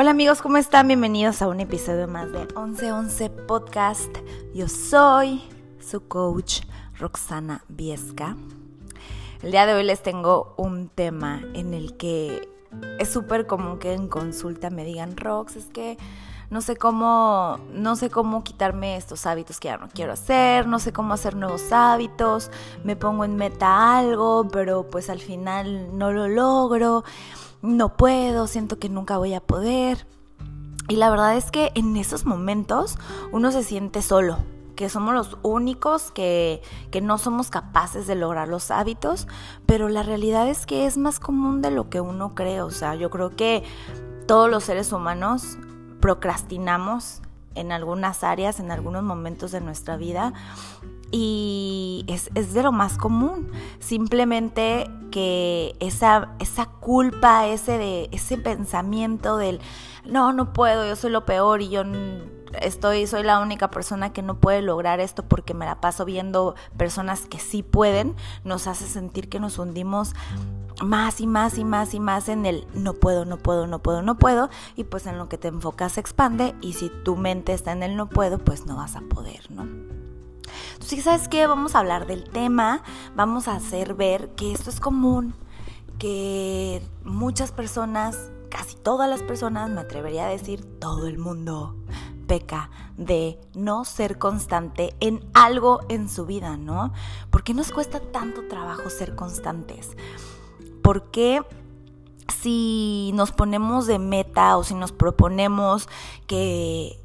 Hola amigos, ¿cómo están? Bienvenidos a un episodio más de 1111 Podcast. Yo soy su coach Roxana Viesca. El día de hoy les tengo un tema en el que es súper común que en consulta me digan, Rox, es que no sé cómo, no sé cómo quitarme estos hábitos que ya no quiero hacer, no sé cómo hacer nuevos hábitos, me pongo en meta algo, pero pues al final no lo logro no puedo, siento que nunca voy a poder. Y la verdad es que en esos momentos uno se siente solo, que somos los únicos que, que, no somos capaces de lograr los hábitos, pero la realidad es que es más común de lo que uno cree. O sea, yo creo que todos los seres humanos procrastinamos en algunas áreas, en algunos momentos de nuestra vida, y es, de lo más común. Simplemente que esa, esa culpa, ese, de, ese pensamiento del no, no puedo, yo soy lo peor y yo estoy, soy la única persona que no puede lograr esto porque me la paso viendo personas que sí pueden, nos hace sentir que nos hundimos más y más y más y más en el no puedo, no puedo, no puedo, no puedo y pues en lo que te enfocas se expande y si tu mente está en el no puedo, pues no vas a poder, ¿no? Entonces, ¿sabes qué? Vamos a hablar del tema, vamos a hacer ver que esto es común, que muchas personas, casi todas las personas, me atrevería a decir todo el mundo, peca de no ser constante en algo en su vida, ¿no? ¿Por qué nos cuesta tanto trabajo ser constantes? ¿Por qué si nos ponemos de meta o si nos proponemos que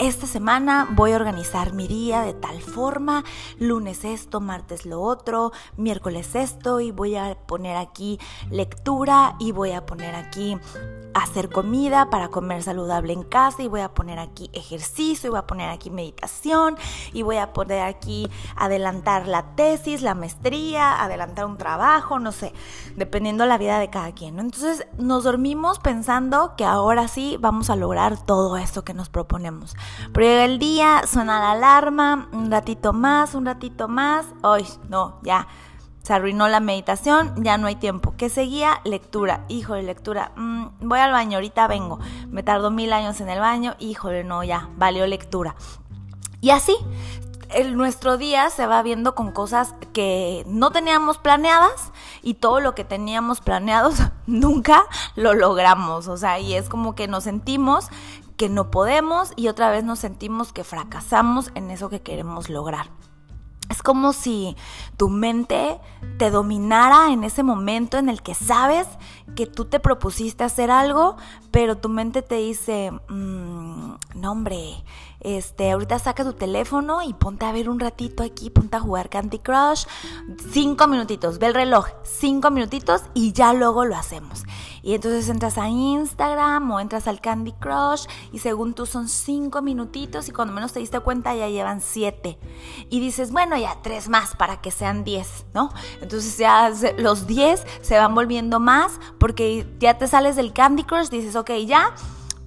esta semana voy a organizar mi día de tal forma, lunes esto, martes lo otro, miércoles esto y voy a poner aquí lectura y voy a poner aquí hacer comida para comer saludable en casa y voy a poner aquí ejercicio y voy a poner aquí meditación y voy a poner aquí adelantar la tesis, la maestría, adelantar un trabajo, no sé, dependiendo la vida de cada quien. Entonces nos dormimos pensando que ahora sí vamos a lograr todo esto que nos proponemos. Pero llega el día, suena la alarma, un ratito más, un ratito más. Hoy, no, ya. Se arruinó la meditación, ya no hay tiempo. ¿Qué seguía? Lectura. Híjole, lectura. Mm, voy al baño, ahorita vengo. Me tardo mil años en el baño. Híjole, no, ya, valió lectura. Y así, el, nuestro día se va viendo con cosas que no teníamos planeadas y todo lo que teníamos planeados nunca lo logramos. O sea, y es como que nos sentimos que no podemos y otra vez nos sentimos que fracasamos en eso que queremos lograr. Es como si tu mente te dominara en ese momento en el que sabes que tú te propusiste hacer algo, pero tu mente te dice, mmm, no hombre, este, ahorita saca tu teléfono y ponte a ver un ratito aquí, ponte a jugar Candy Crush, cinco minutitos, ve el reloj, cinco minutitos y ya luego lo hacemos. Y entonces entras a Instagram o entras al Candy Crush y según tú son cinco minutitos y cuando menos te diste cuenta ya llevan siete. Y dices, bueno, ya tres más para que sean diez, ¿no? Entonces ya los diez se van volviendo más porque ya te sales del Candy Crush, dices, ok, ya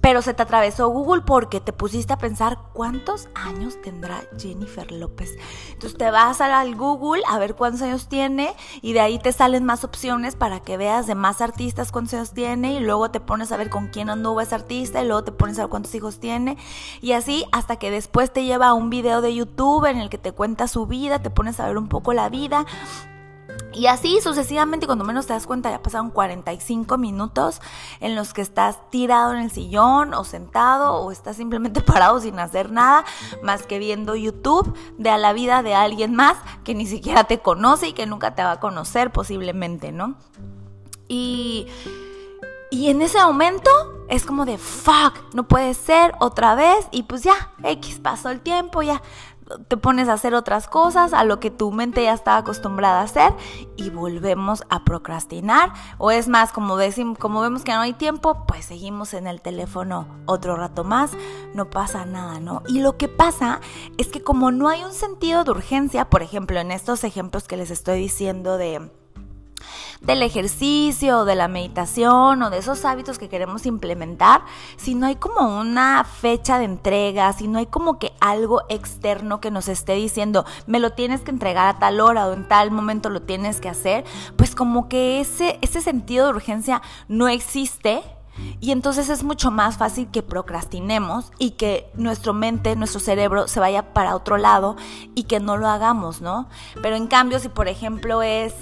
pero se te atravesó Google porque te pusiste a pensar cuántos años tendrá Jennifer López. Entonces te vas al Google a ver cuántos años tiene y de ahí te salen más opciones para que veas de más artistas cuántos años tiene y luego te pones a ver con quién anduvo ese artista y luego te pones a ver cuántos hijos tiene y así hasta que después te lleva a un video de YouTube en el que te cuenta su vida, te pones a ver un poco la vida y así sucesivamente, cuando menos te das cuenta, ya pasaron 45 minutos en los que estás tirado en el sillón o sentado o estás simplemente parado sin hacer nada más que viendo YouTube de a la vida de alguien más que ni siquiera te conoce y que nunca te va a conocer posiblemente, ¿no? Y, y en ese momento es como de, fuck, no puede ser otra vez y pues ya, X, pasó el tiempo, ya te pones a hacer otras cosas, a lo que tu mente ya estaba acostumbrada a hacer y volvemos a procrastinar. O es más, como, decimos, como vemos que no hay tiempo, pues seguimos en el teléfono otro rato más, no pasa nada, ¿no? Y lo que pasa es que como no hay un sentido de urgencia, por ejemplo, en estos ejemplos que les estoy diciendo de del ejercicio, de la meditación o de esos hábitos que queremos implementar, si no hay como una fecha de entrega, si no hay como que algo externo que nos esté diciendo, me lo tienes que entregar a tal hora o en tal momento lo tienes que hacer, pues como que ese, ese sentido de urgencia no existe Y entonces es mucho más fácil que procrastinemos y que nuestra mente, nuestro cerebro se vaya para otro lado y que no lo hagamos, ¿no? Pero en cambio, si por ejemplo es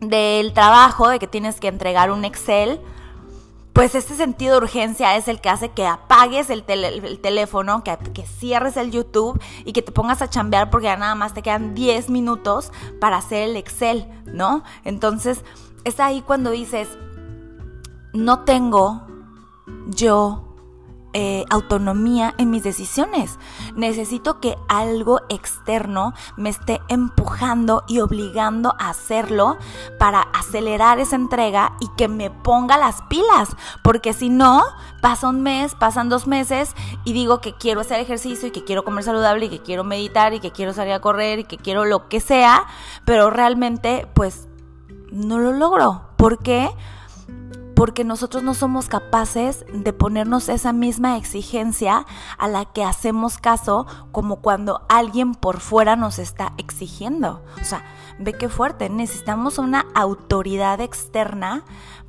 del trabajo, de que tienes que entregar un Excel, pues este sentido de urgencia es el que hace que apagues el, teléfono, que, que, cierres el YouTube y que te pongas a chambear porque ya nada más te quedan 10 minutos para hacer el Excel, ¿no? Entonces es ahí cuando dices, no tengo yo eh, autonomía en mis decisiones. Necesito que algo externo me esté empujando y obligando a hacerlo para acelerar esa entrega y que me ponga las pilas. Porque si no, pasa un mes, pasan dos meses y digo que quiero hacer ejercicio y que quiero comer saludable y que quiero meditar y que quiero salir a correr y que quiero lo que sea, pero realmente pues no lo logro. ¿Por qué? Porque nosotros no somos capaces de ponernos esa misma exigencia a la que hacemos caso como cuando alguien por fuera nos está exigiendo. O sea, ve qué fuerte, necesitamos una autoridad externa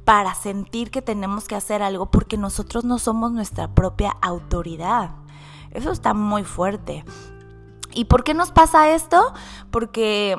para sentir que tenemos que hacer algo porque nosotros no somos nuestra propia autoridad. Eso está muy fuerte. ¿Y por qué nos pasa esto? Porque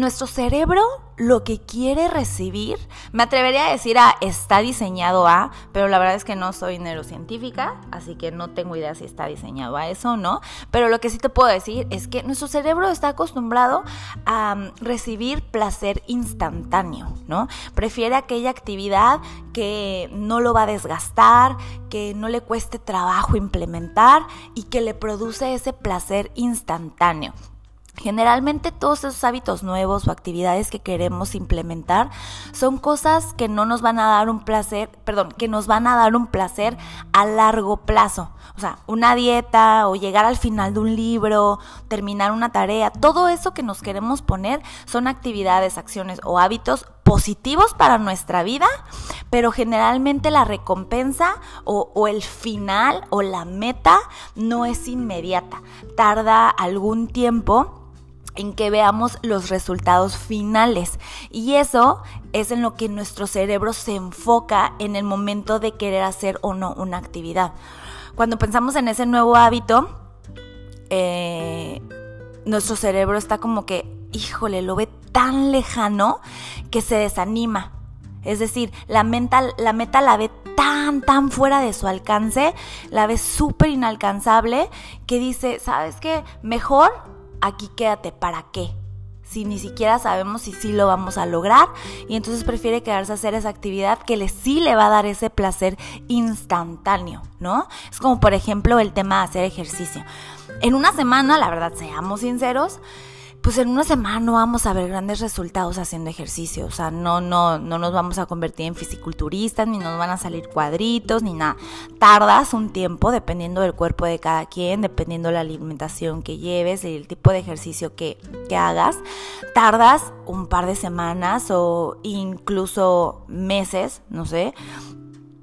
nuestro cerebro lo que quiere recibir, me atrevería a decir a está diseñado a, pero la verdad es que no soy neurocientífica, así que no tengo idea si está diseñado a eso o no, pero lo que sí te puedo decir es que nuestro cerebro está acostumbrado a mm, recibir placer instantáneo, ¿no? Prefiere aquella actividad que no lo va a desgastar, que no le cueste trabajo implementar y que le produce ese placer instantáneo. Generalmente todos esos hábitos nuevos o actividades que queremos implementar son cosas que no nos van a dar un placer, perdón, que nos van a dar un placer a largo plazo. O sea, una dieta o llegar al final de un libro, terminar una tarea, todo eso que nos queremos poner son actividades, acciones o hábitos positivos para nuestra vida, pero generalmente la recompensa o, o, el final o la meta no es inmediata, tarda algún tiempo en que veamos los resultados finales. Y eso es en lo que nuestro cerebro se enfoca en el momento de querer hacer o no una actividad. Cuando pensamos en ese nuevo hábito, eh, nuestro cerebro está como que, híjole, lo ve tan lejano que se desanima. Es decir, la, la meta la ve tan, tan fuera de su alcance, la ve súper inalcanzable, que dice, ¿sabes qué? Mejor aquí quédate, ¿para qué? Si ni siquiera sabemos si sí lo vamos a lograr y entonces prefiere quedarse a hacer esa actividad que le sí le va a dar ese placer instantáneo, ¿no? Es como por ejemplo el tema de hacer ejercicio. En una semana, la verdad, seamos sinceros, pues en una semana no vamos a ver grandes resultados haciendo ejercicio, o sea, no, no, no nos vamos a convertir en fisiculturistas, ni nos van a salir cuadritos, ni nada. Tardas un tiempo, dependiendo del cuerpo de cada quien, dependiendo de la alimentación que lleves y el tipo de ejercicio que, que hagas, tardas un par de semanas o incluso meses, no sé,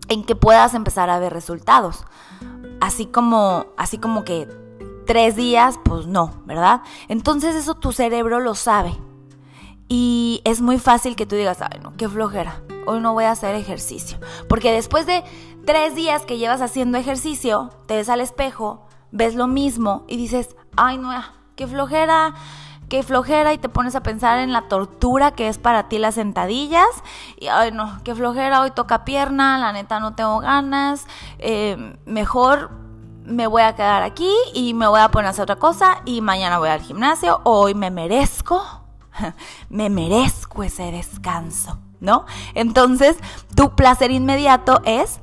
en que puedas empezar a ver resultados. Así como, así como que tres días, pues no, ¿verdad? Entonces eso tu cerebro lo sabe. Y es muy fácil que tú digas, ay, no, qué flojera, hoy no voy a hacer ejercicio. Porque después de tres días que llevas haciendo ejercicio, te ves al espejo, ves lo mismo y dices, ay, no, qué flojera, qué flojera y te pones a pensar en la tortura que es para ti las sentadillas y ay no, qué flojera, hoy toca pierna, la neta no tengo ganas, eh, mejor me voy a quedar aquí y me voy a poner a hacer otra cosa y mañana voy al gimnasio, hoy me merezco, me merezco ese descanso, ¿no? Entonces, tu placer inmediato es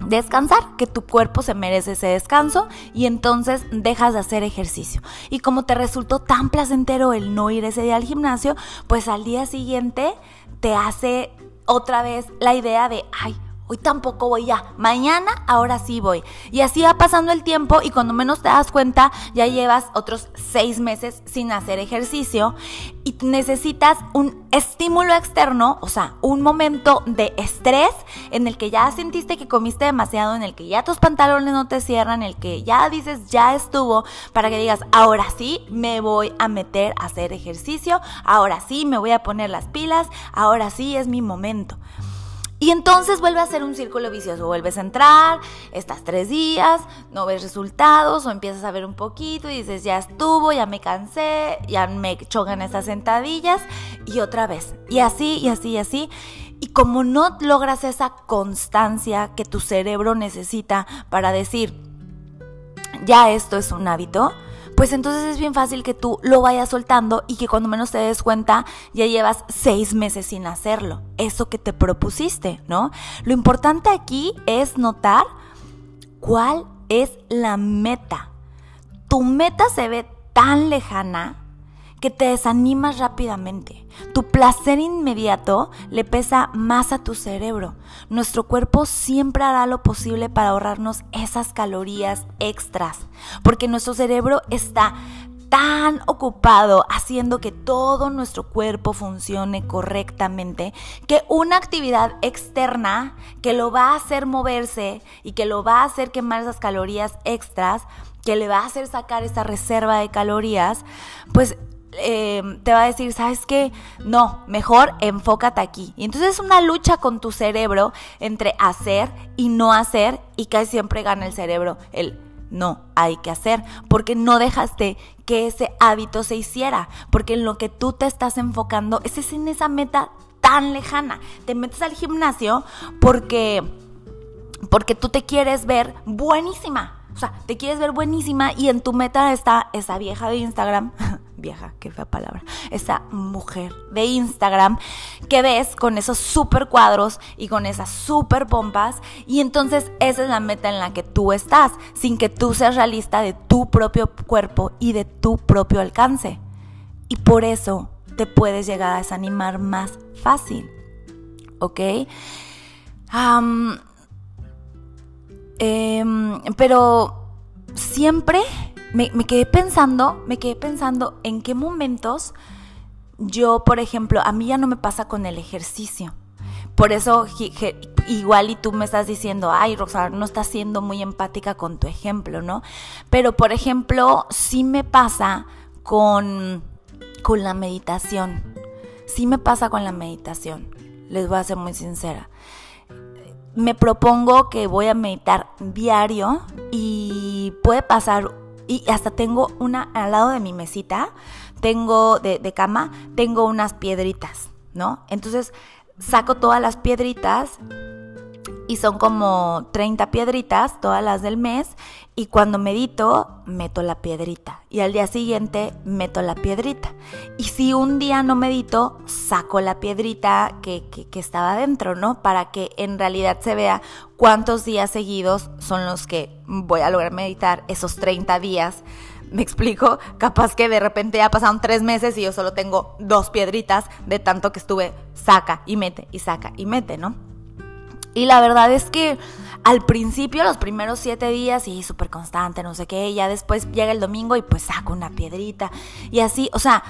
descansar, que tu cuerpo se merece ese descanso y entonces dejas de hacer ejercicio. Y como te resultó tan placentero el no ir ese día al gimnasio, pues al día siguiente te hace otra vez la idea de, ay, Hoy tampoco voy ya. Mañana, ahora sí voy. Y así va pasando el tiempo y cuando menos te das cuenta, ya llevas otros seis meses sin hacer ejercicio y necesitas un estímulo externo, o sea, un momento de estrés en el que ya sentiste que comiste demasiado, en el que ya tus pantalones no te cierran, en el que ya dices, ya estuvo, para que digas, ahora sí me voy a meter a hacer ejercicio, ahora sí me voy a poner las pilas, ahora sí es mi momento. Y entonces vuelve a ser un círculo vicioso. Vuelves a entrar, estás tres días, no ves resultados o empiezas a ver un poquito y dices, ya estuvo, ya me cansé, ya me chocan estas sentadillas y otra vez. Y así, y así, y así. Y como no logras esa constancia que tu cerebro necesita para decir, ya esto es un hábito, pues entonces es bien fácil que tú lo vayas soltando y que cuando menos te des cuenta ya llevas seis meses sin hacerlo. Eso que te propusiste, ¿no? Lo importante aquí es notar cuál es la meta. Tu meta se ve tan lejana que te desanimas rápidamente. Tu placer inmediato le pesa más a tu cerebro. Nuestro cuerpo siempre hará lo posible para ahorrarnos esas calorías extras, porque nuestro cerebro está tan ocupado haciendo que todo nuestro cuerpo funcione correctamente que una actividad externa que lo va a hacer moverse y que lo va a hacer quemar esas calorías extras, que le va a hacer sacar esa reserva de calorías, pues eh, te va a decir, ¿sabes qué? No, mejor enfócate aquí. Y entonces es una lucha con tu cerebro entre hacer y no hacer y casi siempre gana el cerebro el no, hay que hacer, porque no dejaste que ese hábito se hiciera, porque en lo que tú te estás enfocando es en esa meta tan lejana. Te metes al gimnasio porque porque tú te quieres ver buenísima. O sea, te quieres ver buenísima y en tu meta está esa vieja de Instagram vieja, qué fea palabra, esa mujer de Instagram que ves con esos super cuadros y con esas super pompas y entonces esa es la meta en la que tú estás, sin que tú seas realista de tu propio cuerpo y de tu propio alcance. Y por eso te puedes llegar a desanimar más fácil, ¿ok? Em, pero siempre me, quedé pensando, me quedé pensando en qué momentos yo, por ejemplo, a mí ya no me pasa con el ejercicio. Por eso igual y tú me estás diciendo, ay, Rosa, no estás siendo muy empática con tu ejemplo, ¿no? Pero, por ejemplo, sí me pasa con, con la meditación. Sí me pasa con la meditación. Les voy a ser muy sincera. Me propongo que voy a meditar diario y puede pasar y hasta tengo una al lado de mi mesita, tengo de, de cama, tengo unas piedritas, ¿no? Entonces saco todas las piedritas y son como 30 piedritas, todas las del mes, y cuando medito, meto la piedrita, y al día siguiente meto la piedrita. Y si un día no medito, saco la piedrita que, que, estaba dentro, ¿no? Para que en realidad se vea cuántos días seguidos son los que voy a lograr meditar esos 30 días. Me explico, capaz que de repente ya pasaron tres meses y yo solo tengo dos piedritas de tanto que estuve saca y mete y saca y mete, ¿no? Y la verdad es que al principio, los primeros siete días, sí, súper constante, no sé qué, ya después llega el domingo y pues saco una piedrita. Y así, o sea,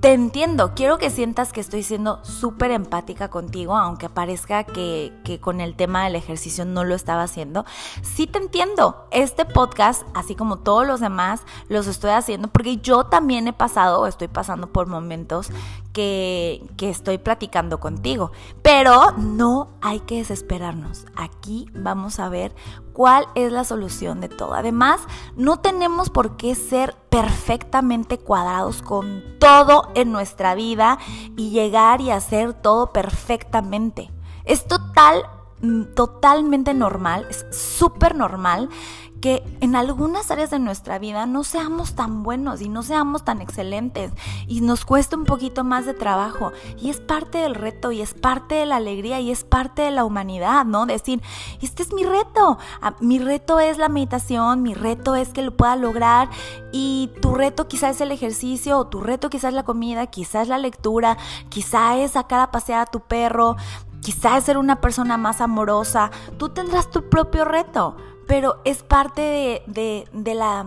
te entiendo, quiero que sientas que estoy siendo súper empática contigo, aunque parezca que, que, con el tema del ejercicio no lo estaba haciendo. Sí te entiendo, este podcast, así como todos los demás, los estoy haciendo porque yo también he pasado o estoy pasando por momentos que, que estoy platicando contigo, pero no hay que desesperarnos. Aquí vamos a ver cuál es la solución de todo. Además, no tenemos por qué ser perfectamente cuadrados con todo en nuestra vida y llegar y hacer todo perfectamente. Es total, mm, totalmente normal, es súper normal que en algunas áreas de nuestra vida no seamos tan buenos y no seamos tan excelentes y nos cuesta un poquito más de trabajo. Y es parte del reto y es parte de la alegría y es parte de la humanidad, ¿no? Decir, este es mi reto. Ah, mi reto es la meditación, mi reto es que lo pueda lograr y tu reto quizás es el ejercicio o tu reto quizás es la comida, quizás es la lectura, quizás es sacar a pasear a tu perro, quizás es ser una persona más amorosa. Tú tendrás tu propio reto pero es parte de, la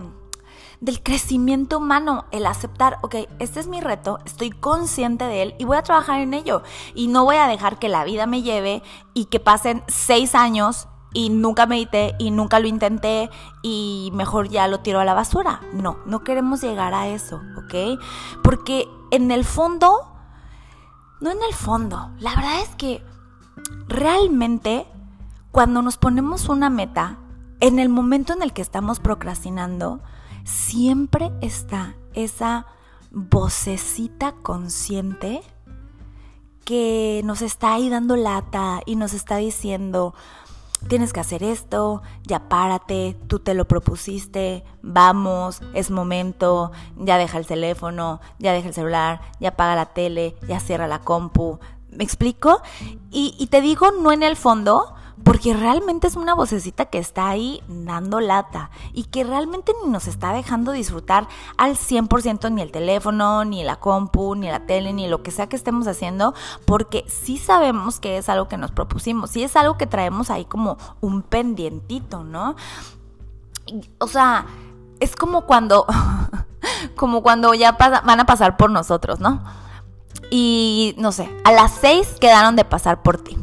del crecimiento humano, el aceptar, ok, este es mi reto, estoy consciente de él y voy a trabajar en ello. Y no voy a dejar que la vida me lleve y que pasen seis años y nunca medité y nunca lo intenté y mejor ya lo tiro a la basura. No, no queremos llegar a eso, ¿ok? Porque en el fondo, no en el fondo, la verdad es que realmente cuando nos ponemos una meta, en el momento en el que estamos procrastinando, siempre está esa vocecita consciente que nos está ahí dando lata y nos está diciendo, tienes que hacer esto, ya párate, tú te lo propusiste, vamos, es momento, ya deja el teléfono, ya deja el celular, ya apaga la tele, ya cierra la compu. ¿Me explico? Y, te digo, no en el fondo, porque realmente es una vocecita que está ahí dando lata y que realmente ni nos está dejando disfrutar al 100% ni el teléfono, ni la compu, ni la tele, ni lo que sea que estemos haciendo, porque sí sabemos que es algo que nos propusimos, sí es algo que traemos ahí como un pendientito, ¿no? O sea, es como cuando, como cuando ya van a pasar por nosotros, ¿no? Y no sé, a las seis quedaron de pasar por ti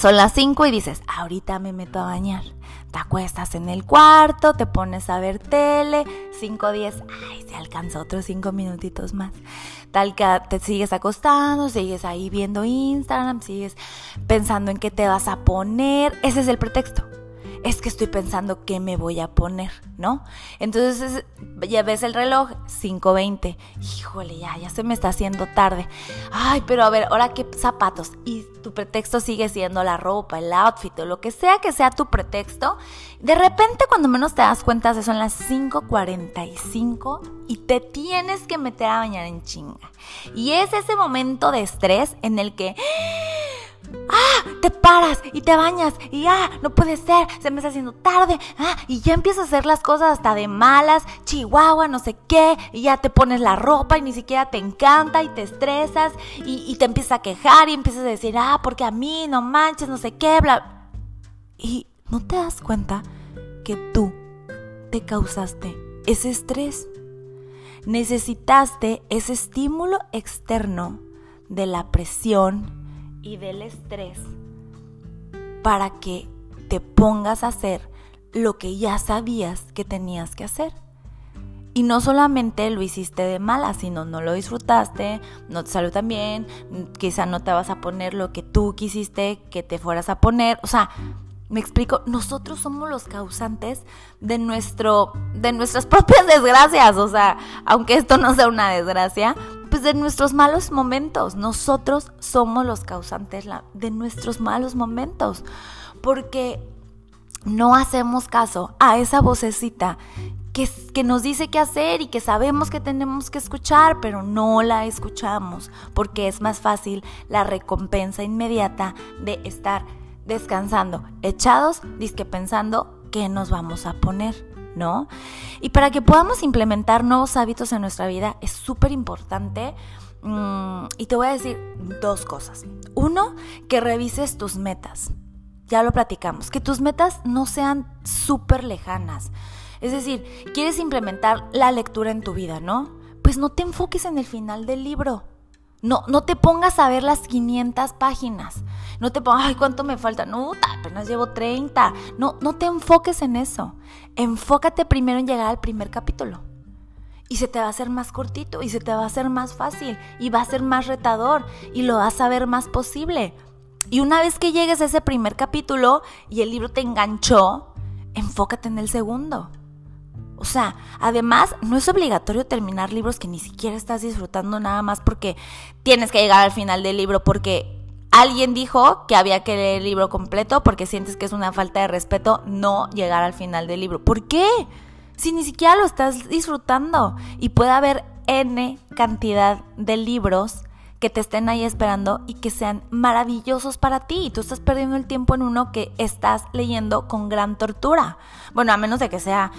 son las 5 y dices, ahorita me meto a bañar. Te acuestas en el cuarto, te pones a ver tele, 5, 10, ay, se alcanza otros 5 minutitos más. Tal que te sigues acostando, sigues ahí viendo Instagram, sigues pensando en qué te vas a poner. Ese es el pretexto es que estoy pensando qué me voy a poner, ¿no? Entonces ya ves el reloj, 5.20, híjole, ya, ya se me está haciendo tarde. Ay, pero a ver, ahora qué zapatos. Y tu pretexto sigue siendo la ropa, el outfit o lo que sea que sea tu pretexto. De repente cuando menos te das cuenta son las 5.45 y te tienes que meter a bañar en chinga. Y es ese momento de estrés en el que ¡Ah! Te paras y te bañas y ¡ah! No puede ser, se me está haciendo tarde. ¡Ah! Y ya empiezas a hacer las cosas hasta de malas, chihuahua, no sé qué. Y ya te pones la ropa y ni siquiera te encanta y te estresas y, te empiezas a quejar y empiezas a decir, ah, porque a mí no manches, no sé qué, bla. Y no te das cuenta que tú te causaste ese estrés. Necesitaste ese estímulo externo de la presión y del estrés para que te pongas a hacer lo que ya sabías que tenías que hacer. Y no solamente lo hiciste de mala, sino no lo disfrutaste, no te salió tan bien, quizá no te vas a poner lo que tú quisiste que te fueras a poner. O sea, me explico, nosotros somos los causantes de nuestro de nuestras propias desgracias, o sea, aunque esto no sea una desgracia, pues de nuestros malos momentos. Nosotros somos los causantes de nuestros malos momentos, porque no hacemos caso a esa vocecita que, que, nos dice qué hacer y que sabemos que tenemos que escuchar, pero no la escuchamos, porque es más fácil la recompensa inmediata de estar descansando, echados, disque pensando qué nos vamos a poner, ¿no? Y para que podamos implementar nuevos hábitos en nuestra vida es súper importante. Mm, y te voy a decir dos cosas. Uno, que revises tus metas. Ya lo platicamos, que tus metas no sean súper lejanas. Es decir, quieres implementar la lectura en tu vida, ¿no? Pues no te enfoques en el final del libro. No, no te pongas a ver las 500 páginas. No te pongas, ay, ¿cuánto me falta? No, apenas llevo 30. No, no te enfoques en eso. Enfócate primero en llegar al primer capítulo. Y se te va a hacer más cortito y se te va a hacer más fácil y va a ser más retador y lo vas a ver más posible. Y una vez que llegues a ese primer capítulo y el libro te enganchó, enfócate en el segundo. O sea, además, no es obligatorio terminar libros que ni siquiera estás disfrutando nada más porque tienes que llegar al final del libro porque alguien dijo que había que leer el libro completo porque sientes que es una falta de respeto no llegar al final del libro. ¿Por qué? Si ni siquiera lo estás disfrutando y puede haber N cantidad de libros que te estén ahí esperando y que sean maravillosos para ti. Y tú estás perdiendo el tiempo en uno que estás leyendo con gran tortura. Bueno, a menos de que sea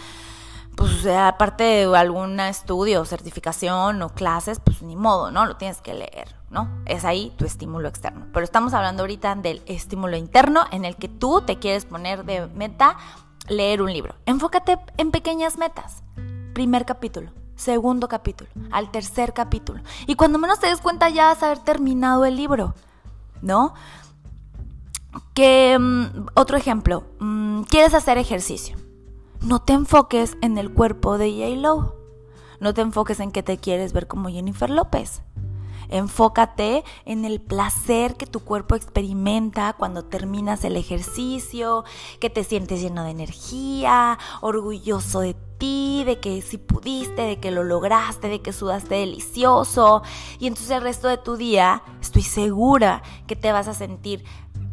pues aparte de algún estudio, certificación o clases, pues ni modo, ¿no? Lo tienes que leer, ¿no? Es ahí tu estímulo externo. Pero estamos hablando ahorita del estímulo interno en el que tú te quieres poner de meta leer un libro. Enfócate en pequeñas metas. Primer capítulo, segundo capítulo, al tercer capítulo. Y cuando menos te des cuenta ya vas a haber terminado el libro, ¿no? Que mm, otro ejemplo, mm, quieres hacer ejercicio no te enfoques en el cuerpo de J. Lo. No te enfoques en que te quieres ver como Jennifer López. Enfócate en el placer que tu cuerpo experimenta cuando terminas el ejercicio, que te sientes lleno de energía, orgulloso de ti, de que si pudiste, de que lo lograste, de que sudaste delicioso. Y entonces el resto de tu día estoy segura que te vas a sentir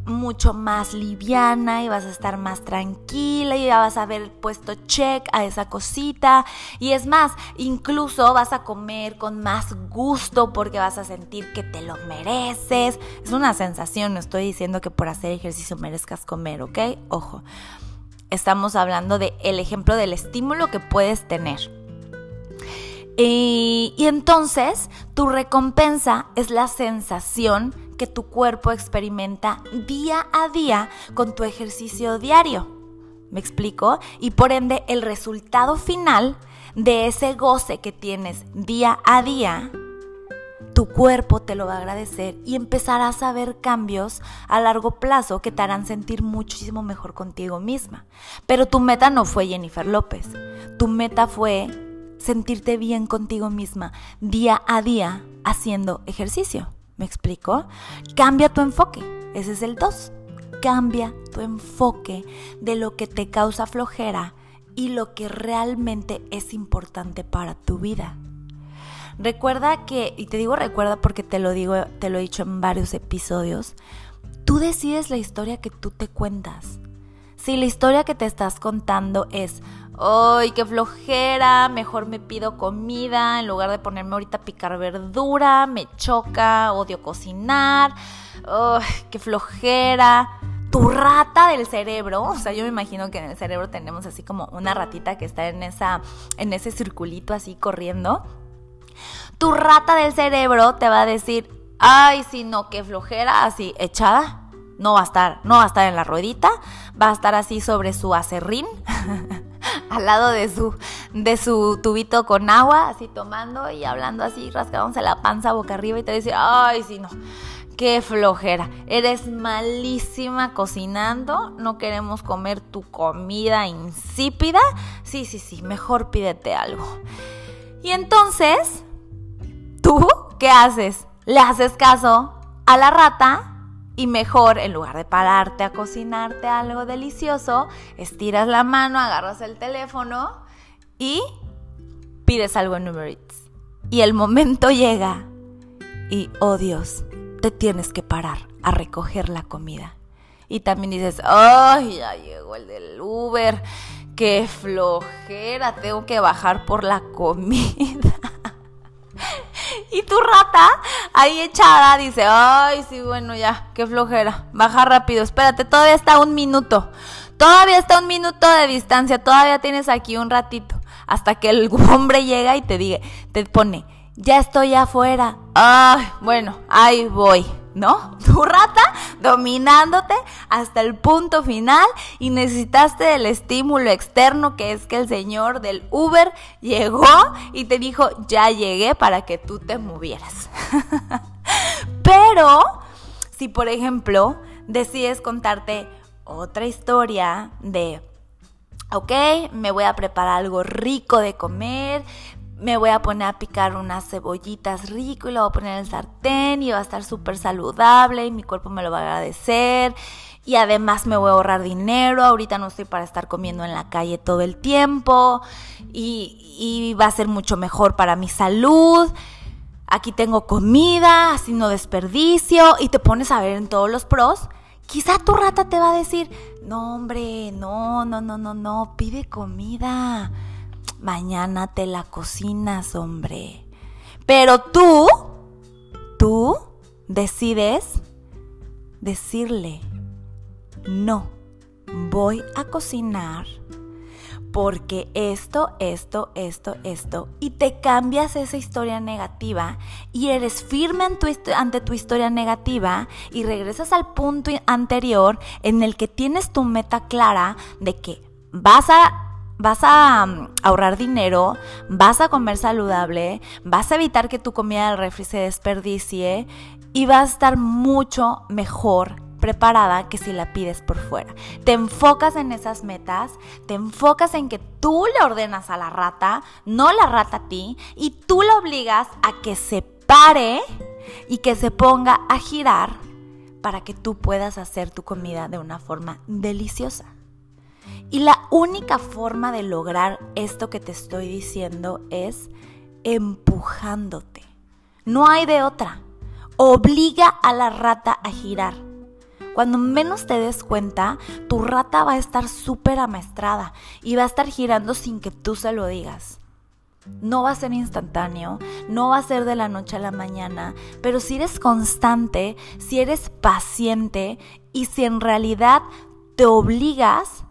mucho más liviana y vas a estar más tranquila y ya vas a haber puesto check a esa cosita y es más, incluso vas a comer con más gusto porque vas a sentir que te lo mereces. Es una sensación, no estoy diciendo que por hacer ejercicio merezcas comer, ¿ok? Ojo. Estamos hablando el ejemplo del estímulo que puedes tener. Y, y entonces tu recompensa es la sensación que tu cuerpo experimenta día a día con tu ejercicio diario. ¿Me explico? Y por ende el resultado final de ese goce que tienes día a día, tu cuerpo te lo va a agradecer y empezarás a ver cambios a largo plazo que te harán sentir muchísimo mejor contigo misma. Pero tu meta no fue Jennifer López, tu meta fue sentirte bien contigo misma día a día haciendo ejercicio. ¿Me explico? Cambia tu enfoque. Ese es el 2. Cambia tu enfoque de lo que te causa flojera y lo que realmente es importante para tu vida. Recuerda que, y te digo recuerda porque te lo digo, te lo he dicho en varios episodios, tú decides la historia que tú te cuentas. Si la historia que te estás contando es, ¡ay, qué flojera! Mejor me pido comida en lugar de ponerme ahorita a picar verdura, me choca, odio cocinar, ¡ay, qué flojera! Tu rata del cerebro, o sea, yo me imagino que en el cerebro tenemos así como una ratita que está en, esa, en ese circulito así corriendo. Tu rata del cerebro te va a decir, ay, si no, qué flojera, así echada, no va a estar, no va a estar en la ruedita, va a estar así sobre su acerrín, al lado de su, de su tubito con agua, así tomando y hablando así, rascándose la panza boca arriba y te decir, ay, si no, qué flojera, eres malísima cocinando, no queremos comer tu comida insípida, sí, sí, sí, mejor pídete algo. Y entonces, ¿tú qué haces? Le haces caso a la rata y mejor, en lugar de pararte a cocinarte algo delicioso, estiras la mano, agarras el teléfono y pides algo en Uber. Y el momento llega y, oh Dios, te tienes que parar a recoger la comida. Y también dices, ¡ay, ya llegó el del Uber! ¡Qué flojera! Tengo que bajar por la comida. Y tu rata ahí echada dice, ay, sí, bueno, ya, qué flojera. Baja rápido, espérate, todavía está un minuto. Todavía está un minuto de distancia, todavía tienes aquí un ratito. Hasta que el hombre llega y te diga, te pone, ya estoy afuera. Ay, bueno, ahí voy. ¿No? Tu rata dominándote hasta el punto final y necesitaste el estímulo externo que es que el señor del Uber llegó y te dijo, ya llegué para que tú te movieras. Pero, si por ejemplo decides contarte otra historia de, ok, me voy a preparar algo rico de comer, me voy a poner a picar unas cebollitas rico y lo voy a poner en el sartén y va a estar súper saludable y mi cuerpo me lo va a agradecer y además me voy a ahorrar dinero, ahorita no estoy para estar comiendo en la calle todo el tiempo y, y va a ser mucho mejor para mi salud. Aquí tengo comida, así no desperdicio y te pones a ver en todos los pros. Quizá tu rata te va a decir, no hombre, no, no, no, no, no, pide comida Mañana te la cocinas, hombre. Pero tú, tú decides decirle, no, voy a cocinar porque esto, esto, esto, esto, y te cambias esa historia negativa y eres firme ante tu historia negativa y regresas al punto anterior en el que tienes tu meta clara de que vas a vas a mm, ahorrar dinero, vas a comer saludable, vas a evitar que tu comida del refri se desperdicie y vas a estar mucho mejor preparada que si la pides por fuera. Te enfocas en esas metas, te enfocas en que tú le ordenas a la rata, no la rata a ti, y tú la obligas a que se pare y que se ponga a girar para que tú puedas hacer tu comida de una forma deliciosa. Y la única forma de lograr esto que te estoy diciendo es empujándote. No hay de otra. Obliga a la rata a girar. Cuando menos te des cuenta, tu rata va a estar súper amaestrada y va a estar girando sin que tú se lo digas. No va a ser instantáneo, no va a ser de la noche a la mañana, pero si eres constante, si eres paciente y si en realidad te obligas,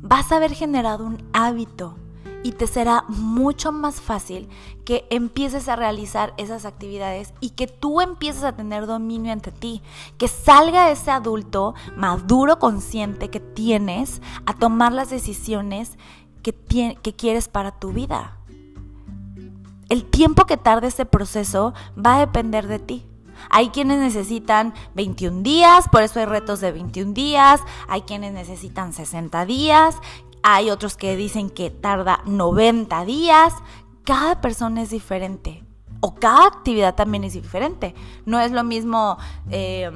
vas a haber generado un hábito y te será mucho más fácil que empieces a realizar esas actividades y que tú empieces a tener dominio ante ti, que salga ese adulto maduro, consciente que tienes a tomar las decisiones que, que quieres para tu vida. El tiempo que tarde ese proceso va a depender de ti. Hay quienes necesitan 21 días, por eso hay retos de 21 días, hay quienes necesitan 60 días, hay otros que dicen que tarda 90 días. Cada persona es diferente. O cada actividad también es diferente. No es lo mismo eh,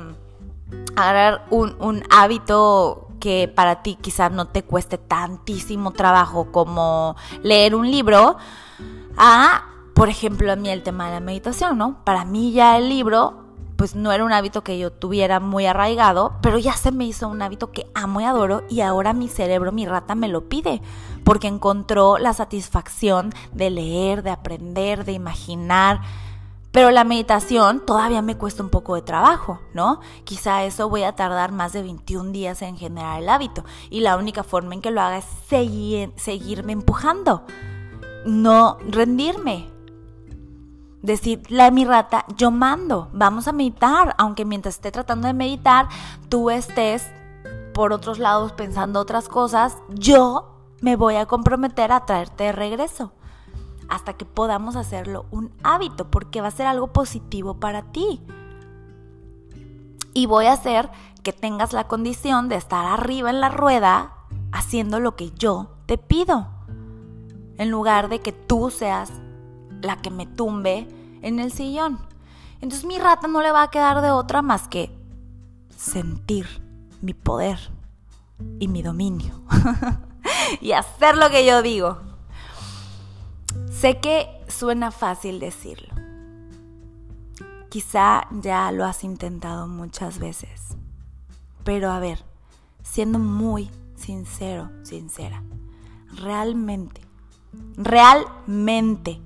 agarrar un, un hábito que para ti quizás no te cueste tantísimo trabajo como leer un libro, a, por ejemplo, a mí el tema de la meditación, ¿no? Para mí ya el libro pues no era un hábito que yo tuviera muy arraigado, pero ya se me hizo un hábito que amo y adoro y ahora mi cerebro, mi rata me lo pide, porque encontró la satisfacción de leer, de aprender, de imaginar. Pero la meditación todavía me cuesta un poco de trabajo, ¿no? Quizá eso voy a tardar más de 21 días en generar el hábito y la única forma en que lo haga es seguir, seguirme empujando, no rendirme, decirle a mi rata, yo mando, vamos a meditar, aunque mientras esté tratando de meditar, tú estés por otros lados pensando otras cosas, yo me voy a comprometer a traerte de regreso hasta que podamos hacerlo un hábito, porque va a ser algo positivo para ti. Y voy a hacer que tengas la condición de estar arriba en la rueda haciendo lo que yo te pido, en lugar de que tú seas la que me tumbe en el sillón. Entonces mi rata no le va a quedar de otra más que sentir mi poder y mi dominio y hacer lo que yo digo. Sé que suena fácil decirlo. Quizá ya lo has intentado muchas veces. Pero a ver, siendo muy sincero, sincera, realmente, realmente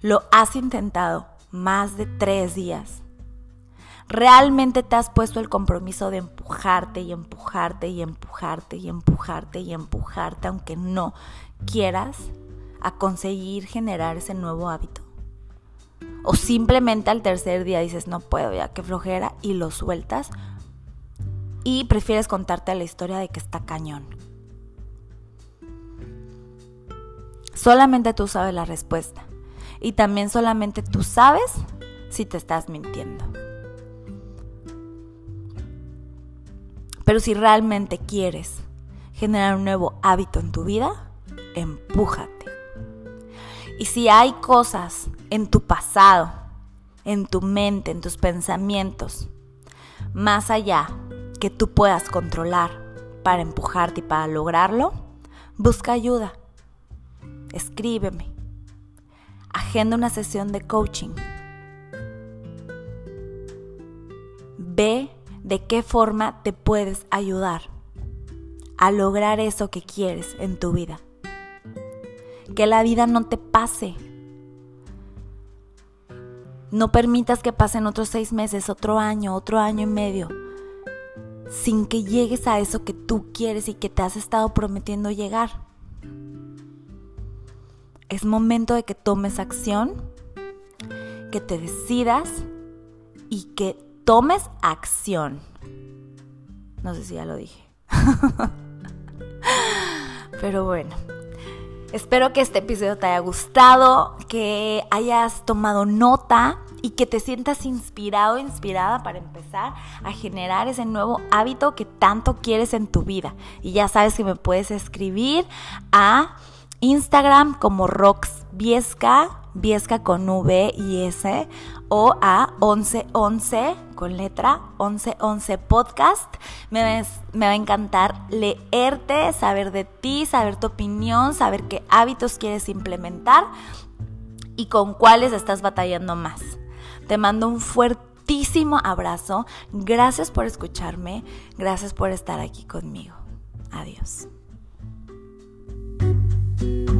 lo has intentado más de tres días. Realmente te has puesto el compromiso de empujarte y empujarte y empujarte y empujarte y empujarte, aunque no quieras, a conseguir generar ese nuevo hábito. O simplemente al tercer día dices, no puedo, ya que flojera, y lo sueltas. Y prefieres contarte la historia de que está cañón. Solamente tú sabes la respuesta y también solamente tú sabes si te estás mintiendo. Pero si realmente quieres generar un nuevo hábito en tu vida, empújate. Y si hay cosas en tu pasado, en tu mente, en tus pensamientos, más allá que tú puedas controlar para empujarte y para lograrlo, busca ayuda. Escríbeme agenda una sesión de coaching. Ve de qué forma te puedes ayudar a lograr eso que quieres en tu vida. Que la vida no te pase. No permitas que pasen otros seis meses, otro año, otro año y medio, sin que llegues a eso que tú quieres y que te has estado prometiendo llegar. Es momento de que tomes acción, que te decidas y que tomes acción. No sé si ya lo dije. Pero bueno, espero que este episodio te haya gustado, que hayas tomado nota y que te sientas inspirado inspirada para empezar a generar ese nuevo hábito que tanto quieres en tu vida. Y ya sabes que me puedes escribir a Instagram como Rox Viesca, Viesca con V y S, o a 1111 con letra 1111 podcast. Me, me va a encantar leerte, saber de ti, saber tu opinión, saber qué hábitos quieres implementar y con cuáles estás batallando más. Te mando un fuertísimo abrazo. Gracias por escucharme. Gracias por estar aquí conmigo. Adiós. you